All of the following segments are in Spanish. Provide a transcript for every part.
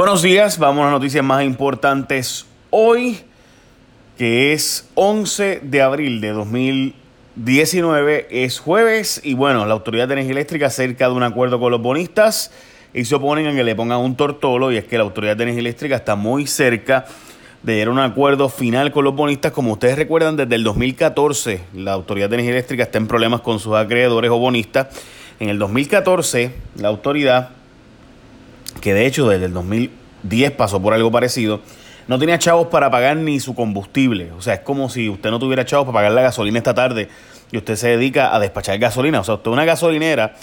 Buenos días, vamos a las noticias más importantes hoy, que es 11 de abril de 2019, es jueves y bueno, la Autoridad de Energía Eléctrica cerca de un acuerdo con los bonistas y se oponen a que le pongan un tortolo y es que la Autoridad de Energía Eléctrica está muy cerca de llegar a un acuerdo final con los bonistas. Como ustedes recuerdan, desde el 2014 la Autoridad de Energía Eléctrica está en problemas con sus acreedores o bonistas. En el 2014 la autoridad que de hecho desde el 2010 pasó por algo parecido, no tenía chavos para pagar ni su combustible. O sea, es como si usted no tuviera chavos para pagar la gasolina esta tarde y usted se dedica a despachar gasolina. O sea, usted es una gasolinera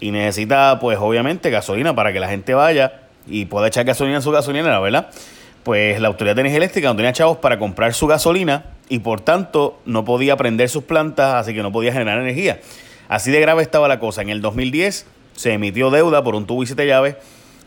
y necesita, pues obviamente, gasolina para que la gente vaya y pueda echar gasolina en su gasolinera, ¿verdad? Pues la Autoridad de Energía Eléctrica no tenía chavos para comprar su gasolina y por tanto no podía prender sus plantas, así que no podía generar energía. Así de grave estaba la cosa. En el 2010 se emitió deuda por un tubo y siete llaves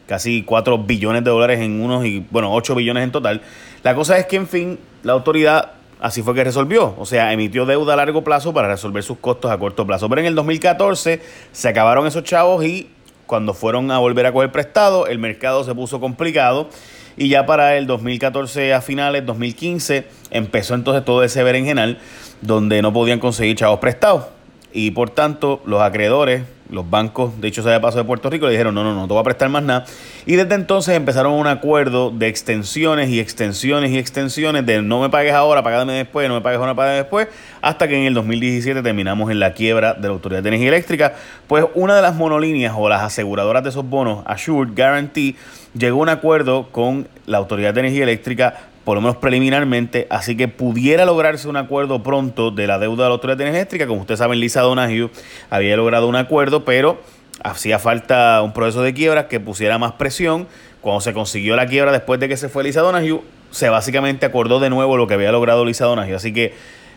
casi 4 billones de dólares en unos y, bueno, 8 billones en total. La cosa es que, en fin, la autoridad así fue que resolvió. O sea, emitió deuda a largo plazo para resolver sus costos a corto plazo. Pero en el 2014 se acabaron esos chavos y cuando fueron a volver a coger prestado, el mercado se puso complicado. Y ya para el 2014 a finales, 2015, empezó entonces todo ese berenjenal donde no podían conseguir chavos prestados. Y por tanto, los acreedores los bancos, de hecho, se había pasado de Puerto Rico, le dijeron, no, no, no te voy a prestar más nada. Y desde entonces empezaron un acuerdo de extensiones y extensiones y extensiones de no me pagues ahora, pagame después, no me pagues ahora, pagame después, hasta que en el 2017 terminamos en la quiebra de la Autoridad de Energía Eléctrica. Pues una de las monolíneas o las aseguradoras de esos bonos, Assured Guarantee, llegó a un acuerdo con la Autoridad de Energía Eléctrica por lo menos preliminarmente, así que pudiera lograrse un acuerdo pronto de la deuda de la Autoridad Energética. Como ustedes saben, Lisa Donahue había logrado un acuerdo, pero hacía falta un proceso de quiebra que pusiera más presión. Cuando se consiguió la quiebra después de que se fue Lisa Donahue, se básicamente acordó de nuevo lo que había logrado Lisa Donahue. Así que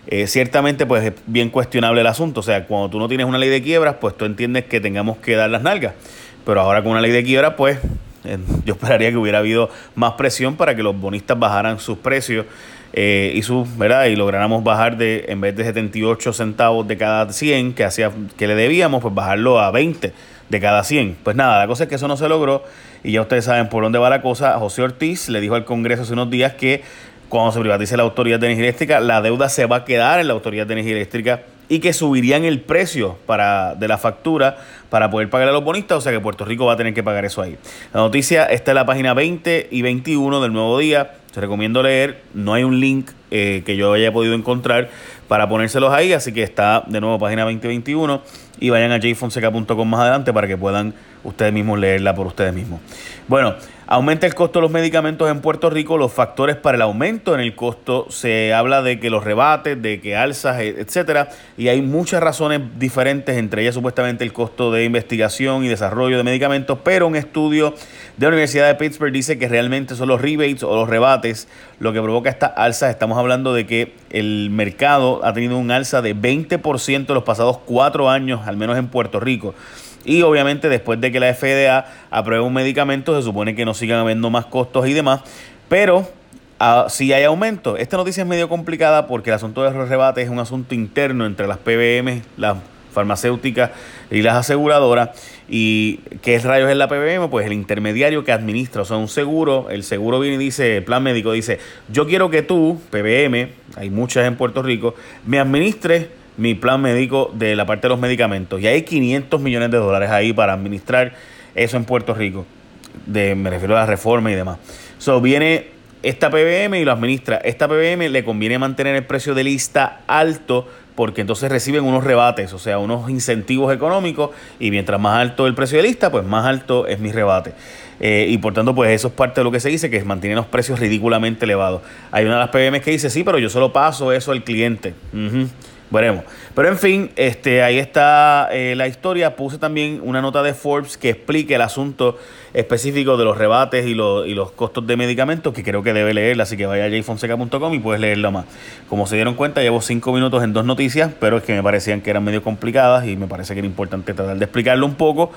eh, ciertamente pues es bien cuestionable el asunto. O sea, cuando tú no tienes una ley de quiebras, pues tú entiendes que tengamos que dar las nalgas. Pero ahora con una ley de quiebra, pues yo esperaría que hubiera habido más presión para que los bonistas bajaran sus precios eh, y sus, ¿verdad? Y lográramos bajar de, en vez de 78 centavos de cada 100 que, hacía, que le debíamos, pues bajarlo a 20 de cada 100. Pues nada, la cosa es que eso no se logró y ya ustedes saben por dónde va la cosa. José Ortiz le dijo al Congreso hace unos días que cuando se privatice la Autoridad de Energía Eléctrica, la deuda se va a quedar en la Autoridad de Energía Eléctrica y que subirían el precio para, de la factura para poder pagar a los bonistas, o sea que Puerto Rico va a tener que pagar eso ahí. La noticia está en la página 20 y 21 del nuevo día, te recomiendo leer, no hay un link eh, que yo haya podido encontrar para ponérselos ahí, así que está de nuevo página 2021 y vayan a jfonseca.com más adelante para que puedan ustedes mismos leerla por ustedes mismos. Bueno, aumenta el costo de los medicamentos en Puerto Rico, los factores para el aumento en el costo, se habla de que los rebates, de que alzas, e, etcétera, y hay muchas razones diferentes, entre ellas supuestamente el costo de investigación y desarrollo de medicamentos, pero un estudio de la Universidad de Pittsburgh dice que realmente son los rebates o los rebates lo que provoca esta alza. Estamos hablando de que el mercado ha tenido un alza de 20% en los pasados cuatro años, al menos en Puerto Rico. Y obviamente después de que la FDA apruebe un medicamento, se supone que no sigan habiendo más costos y demás. Pero ah, si hay aumento, esta noticia es medio complicada porque el asunto de los rebates es un asunto interno entre las PBM, las farmacéuticas y las aseguradoras. ¿Y qué rayos es la PBM? Pues el intermediario que administra, o sea, un seguro, el seguro viene y dice, el plan médico dice, yo quiero que tú, PBM, hay muchas en Puerto Rico, me administres mi plan médico de la parte de los medicamentos. Y hay 500 millones de dólares ahí para administrar eso en Puerto Rico. De, me refiero a la reforma y demás. So, viene esta PBM y lo administra. Esta PBM le conviene mantener el precio de lista alto porque entonces reciben unos rebates, o sea, unos incentivos económicos y mientras más alto el precio de lista, pues más alto es mi rebate. Eh, y por tanto, pues eso es parte de lo que se dice, que es mantener los precios ridículamente elevados. Hay una de las PBM que dice, sí, pero yo solo paso eso al cliente. Veremos. Pero en fin, este, ahí está eh, la historia. Puse también una nota de Forbes que explique el asunto específico de los rebates y, y los costos de medicamentos, que creo que debe leerla, así que vaya a jfonseca.com y puedes leerla más. Como se dieron cuenta, llevo cinco minutos en dos noticias, pero es que me parecían que eran medio complicadas y me parece que era importante tratar de explicarlo un poco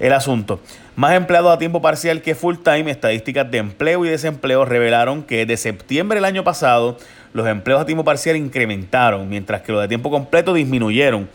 el asunto. Más empleados a tiempo parcial que full time, estadísticas de empleo y desempleo revelaron que de septiembre del año pasado los empleos a tiempo parcial incrementaron, mientras que los de tiempo completo disminuyeron.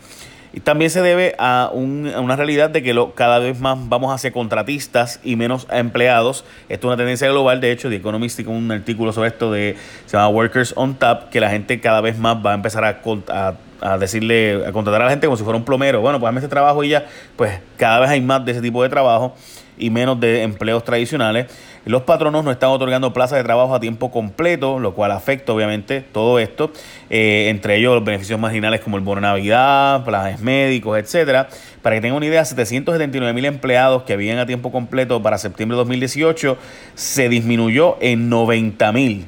Y también se debe a, una realidad de que cada vez más vamos hacia contratistas y menos empleados. Esto es una tendencia global. De hecho, The Economist tiene un artículo sobre esto de se llama Workers on Tap, que la gente cada vez más va a empezar a, a, decirle, a contratar a la gente como si fuera un plomero. Bueno, pues hazme este trabajo y ya, pues cada vez hay más de ese tipo de trabajo y menos de empleos tradicionales. Los patronos no están otorgando plazas de trabajo a tiempo completo, lo cual afecta obviamente todo esto, eh, entre ellos los beneficios marginales como el bono Navidad, planes médicos, etcétera. Para que tengan una idea, 779 mil empleados que habían a tiempo completo para septiembre de 2018 se disminuyó en 90 mil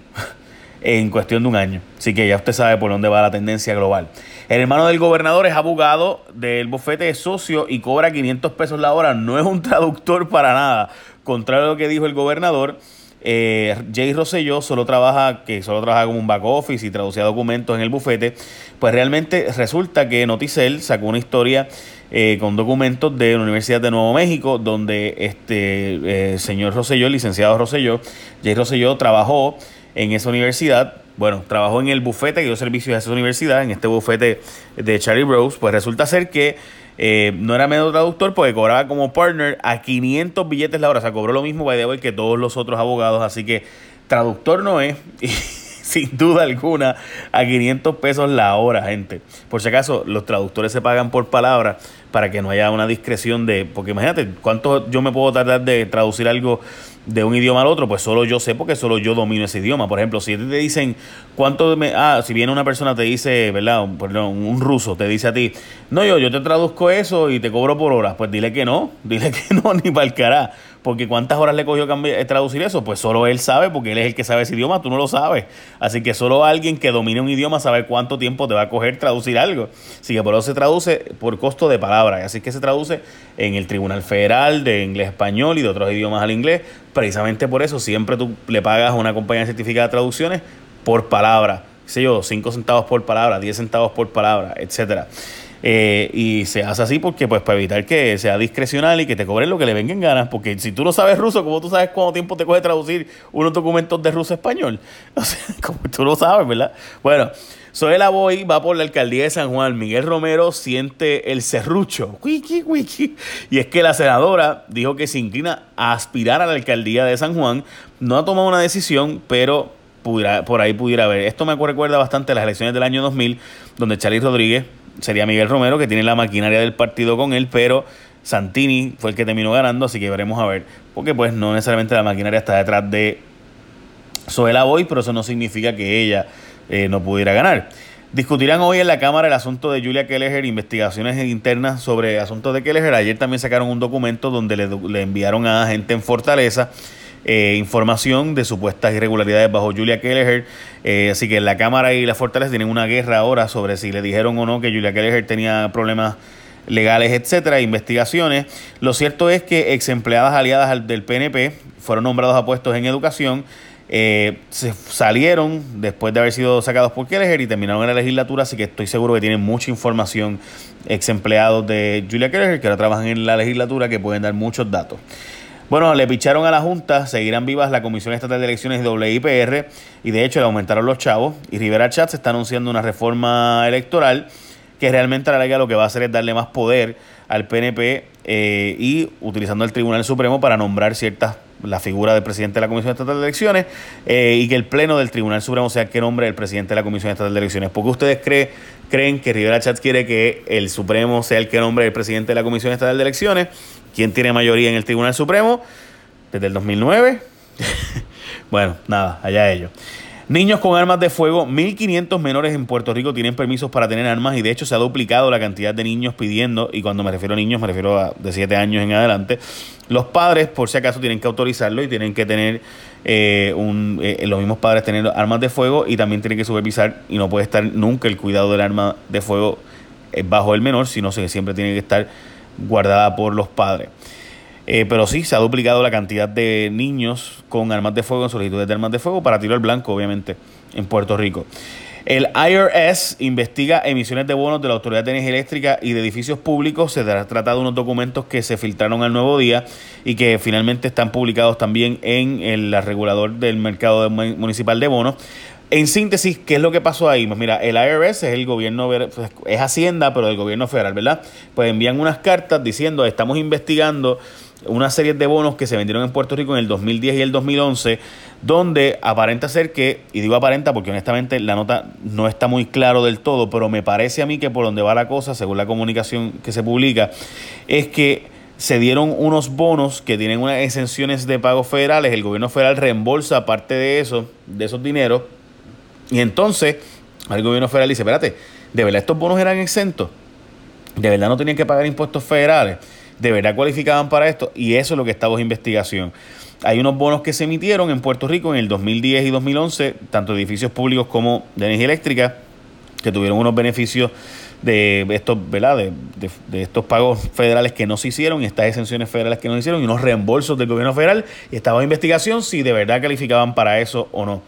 en cuestión de un año. Así que ya usted sabe por dónde va la tendencia global. El hermano del gobernador es abogado del bufete de socio y cobra 500 pesos la hora. No es un traductor para nada. Contrario a lo que dijo el gobernador, eh, Jay Rosselló solo trabaja, que solo trabaja como un back office y traducía documentos en el bufete. Pues realmente resulta que Noticel sacó una historia eh, con documentos de la Universidad de Nuevo México, donde este eh, señor Rosselló, licenciado Rosselló, Jay Rosselló trabajó en esa universidad. Bueno, trabajó en el bufete que dio servicios a esa universidad, en este bufete de Charlie Rose. Pues resulta ser que eh, no era medio traductor porque cobraba como partner a 500 billetes la hora. O sea, cobró lo mismo by the que todos los otros abogados. Así que traductor no es. sin duda alguna a 500 pesos la hora, gente. Por si acaso, los traductores se pagan por palabra para que no haya una discreción de... Porque imagínate, ¿cuánto yo me puedo tardar de traducir algo de un idioma al otro, pues solo yo sé porque solo yo domino ese idioma. Por ejemplo, si te dicen cuánto me, ah, si viene una persona te dice, ¿verdad? Perdón, un ruso te dice a ti, no yo, yo te traduzco eso y te cobro por horas, pues dile que no, dile que no, ni para el. Porque cuántas horas le cogió cambiar, traducir eso, pues solo él sabe, porque él es el que sabe ese idioma, tú no lo sabes. Así que solo alguien que domine un idioma sabe cuánto tiempo te va a coger traducir algo. Así que por eso se traduce por costo de palabra. Así que se traduce en el Tribunal Federal de Inglés Español y de otros idiomas al inglés precisamente por eso siempre tú le pagas a una compañía certificada de traducciones por palabra, sé yo, 5 centavos por palabra, 10 centavos por palabra, etcétera. Eh, y se hace así porque, pues, para evitar que sea discrecional y que te cobren lo que le vengan ganas. Porque si tú no sabes ruso, ¿cómo tú sabes cuánto tiempo te coge traducir unos documentos de ruso español? O sea, como tú lo sabes, ¿verdad? Bueno, Soela Boy va por la alcaldía de San Juan. Miguel Romero siente el serrucho. Y es que la senadora dijo que se inclina a aspirar a la alcaldía de San Juan. No ha tomado una decisión, pero por ahí pudiera haber. Esto me recuerda bastante a las elecciones del año 2000, donde Charlie Rodríguez sería Miguel Romero, que tiene la maquinaria del partido con él, pero Santini fue el que terminó ganando, así que veremos a ver. Porque pues no necesariamente la maquinaria está detrás de Soela Boy, pero eso no significa que ella eh, no pudiera ganar. Discutirán hoy en la Cámara el asunto de Julia Kelleher, investigaciones internas sobre asuntos de Kelleher. Ayer también sacaron un documento donde le, enviaron a gente en Fortaleza eh, información de supuestas irregularidades bajo Julia Kelleher. Eh, así que la Cámara y la Fortaleza tienen una guerra ahora sobre si le dijeron o no que Julia Kelleher tenía problemas legales, etcétera, investigaciones. Lo cierto es que ex empleadas aliadas del PNP fueron nombrados a puestos en educación eh, se salieron después de haber sido sacados por Kelleher y terminaron en la legislatura, así que estoy seguro que tienen mucha información ex empleados de Julia Kelleher que ahora trabajan en la legislatura que pueden dar muchos datos. Bueno, le picharon a la Junta, seguirán vivas la Comisión Estatal de Elecciones WIPR y de hecho le aumentaron los chavos y Rivera Chat está anunciando una reforma electoral que realmente a la larga lo que va a hacer es darle más poder al PNP eh, y utilizando el Tribunal Supremo para nombrar ciertas la figura del presidente de la Comisión Estatal de Elecciones eh, y que el Pleno del Tribunal Supremo sea el que nombre el presidente de la Comisión Estatal de Elecciones. ¿Por qué ustedes creen que Rivera Chats quiere que el Supremo sea el que nombre el presidente de la Comisión Estatal de Elecciones? ¿Quién tiene mayoría en el Tribunal Supremo? Desde el 2009. bueno, nada, allá ellos. Niños con armas de fuego, 1.500 menores en Puerto Rico tienen permisos para tener armas y de hecho se ha duplicado la cantidad de niños pidiendo, y cuando me refiero a niños me refiero a de 7 años en adelante, los padres por si acaso tienen que autorizarlo y tienen que tener, eh, un, eh, los mismos padres tener armas de fuego y también tienen que supervisar y no puede estar nunca el cuidado del arma de fuego eh, bajo el menor, sino que siempre tiene que estar guardada por los padres. Eh, pero sí, se ha duplicado la cantidad de niños con armas de fuego, en solicitudes de armas de fuego para tiro al blanco, obviamente, en Puerto Rico. El IRS investiga emisiones de bonos de la Autoridad de Energía Eléctrica y de edificios públicos. Se trata de unos documentos que se filtraron al nuevo día y que finalmente están publicados también en el regulador del mercado municipal de bonos. En síntesis, ¿qué es lo que pasó ahí? Pues mira, el IRS es el gobierno, pues, es Hacienda, pero el gobierno federal, ¿verdad? Pues envían unas cartas diciendo, estamos investigando una serie de bonos que se vendieron en Puerto Rico en el 2010 y el 2011, donde aparenta ser que, y digo aparenta porque honestamente la nota no está muy claro del todo, pero me parece a mí que por donde va la cosa, según la comunicación que se publica, es que se dieron unos bonos que tienen unas exenciones de pagos federales, el gobierno federal reembolsa parte de eso, de esos dineros, y entonces el gobierno federal dice, espérate, ¿de verdad estos bonos eran exentos? ¿De verdad no tenían que pagar impuestos federales? ¿De verdad cualificaban para esto? Y eso es lo que está bajo investigación. Hay unos bonos que se emitieron en Puerto Rico en el 2010 y 2011, tanto edificios públicos como de energía eléctrica, que tuvieron unos beneficios de estos, ¿verdad? De, estos pagos federales que no se hicieron y estas exenciones federales que no se hicieron y unos reembolsos del gobierno federal. Y estaba en investigación si de verdad calificaban para eso o no.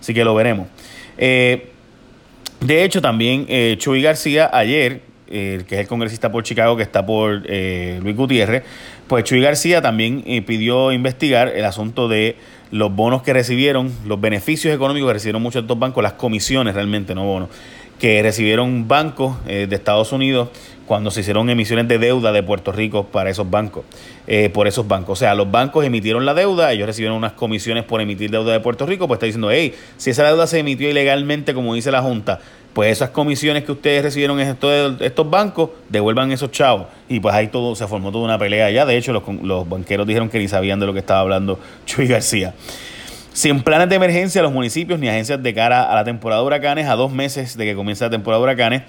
Así que lo veremos. Eh, de hecho, también eh, Chuy García ayer, eh, que es el congresista por Chicago, que está por eh, Luis Gutiérrez, pues Chuy García también pidió investigar el asunto de los bonos que recibieron, los beneficios económicos que recibieron muchos de estos bancos, las comisiones realmente, no bonos, que recibieron bancos de Estados Unidos cuando se hicieron emisiones de deuda de Puerto Rico para esos bancos, eh, por esos bancos. O sea, los bancos emitieron la deuda, ellos recibieron unas comisiones por emitir deuda de Puerto Rico, pues está diciendo, hey, si esa deuda se emitió ilegalmente, como dice la Junta, pues esas comisiones que ustedes recibieron en estos, estos bancos, devuelvan esos chavos. Y pues ahí todo, se formó toda una pelea allá. De hecho, los, los banqueros dijeron que ni sabían de lo que estaba hablando Chuy García. Sin planes de emergencia, los municipios ni agencias de cara a la temporada de huracanes, a dos meses de que comience la temporada de huracanes,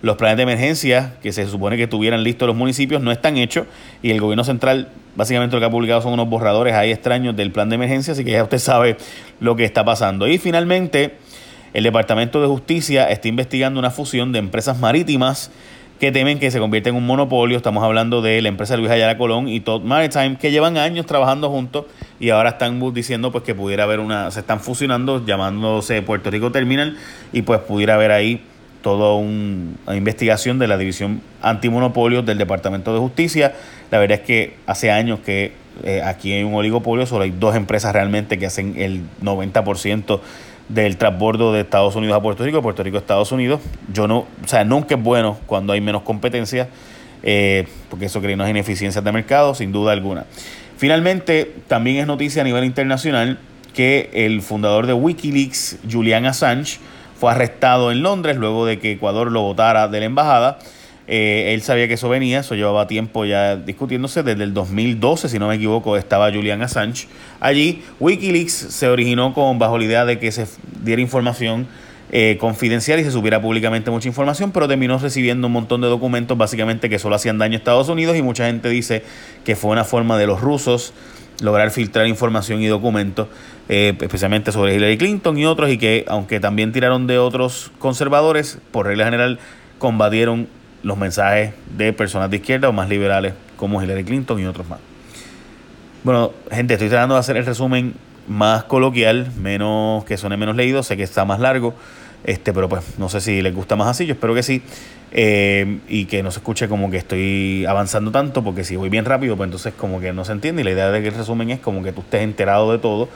los planes de emergencia que se supone que tuvieran listos los municipios no están hechos y el gobierno central básicamente lo que ha publicado son unos borradores ahí extraños del plan de emergencia, así que ya usted sabe lo que está pasando. Y finalmente, el Departamento de Justicia está investigando una fusión de empresas marítimas que temen que se convierta en un monopolio. Estamos hablando de la empresa Luis Ayala Colón y Todd Maritime, que llevan años trabajando juntos y ahora están diciendo pues que pudiera haber una, se están fusionando, llamándose Puerto Rico Terminal, y pues pudiera haber ahí toda una investigación de la División Antimonopolios del Departamento de Justicia. La verdad es que hace años que eh, aquí hay un oligopolio, solo hay dos empresas realmente que hacen el 90% del transbordo de Estados Unidos a Puerto Rico, Puerto Rico a Estados Unidos. Yo no, o sea, nunca es bueno cuando hay menos competencia, eh, porque eso crea unas ineficiencias de mercado, sin duda alguna. Finalmente, también es noticia a nivel internacional que el fundador de Wikileaks, Julian Assange, fue arrestado en Londres luego de que Ecuador lo votara de la embajada. Eh, él sabía que eso venía, eso llevaba tiempo ya discutiéndose. Desde el 2012, si no me equivoco, estaba Julian Assange allí. Wikileaks se originó con bajo la idea de que se diera información eh, confidencial y se supiera públicamente mucha información, pero terminó recibiendo un montón de documentos básicamente que solo hacían daño a Estados Unidos y mucha gente dice que fue una forma de los rusos lograr filtrar información y documentos, eh, especialmente sobre Hillary Clinton y otros, y que aunque también tiraron de otros conservadores, por regla general combatieron los mensajes de personas de izquierda o más liberales como Hillary Clinton y otros más. Bueno, gente, estoy tratando de hacer el resumen más coloquial, menos que suene menos leído, sé que está más largo, este, pero pues no sé si les gusta más así, yo espero que sí. Eh, y que no se escuche como que estoy avanzando tanto, porque si voy bien rápido, pues entonces como que no se entiende. Y la idea de que el resumen es como que tú estés enterado de todo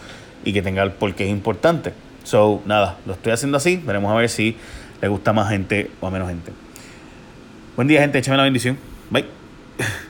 y que tenga el por qué es importante. So, nada, lo estoy haciendo así. Veremos a ver si le gusta más gente o a menos gente. Buen día, gente. Échame la bendición. Bye.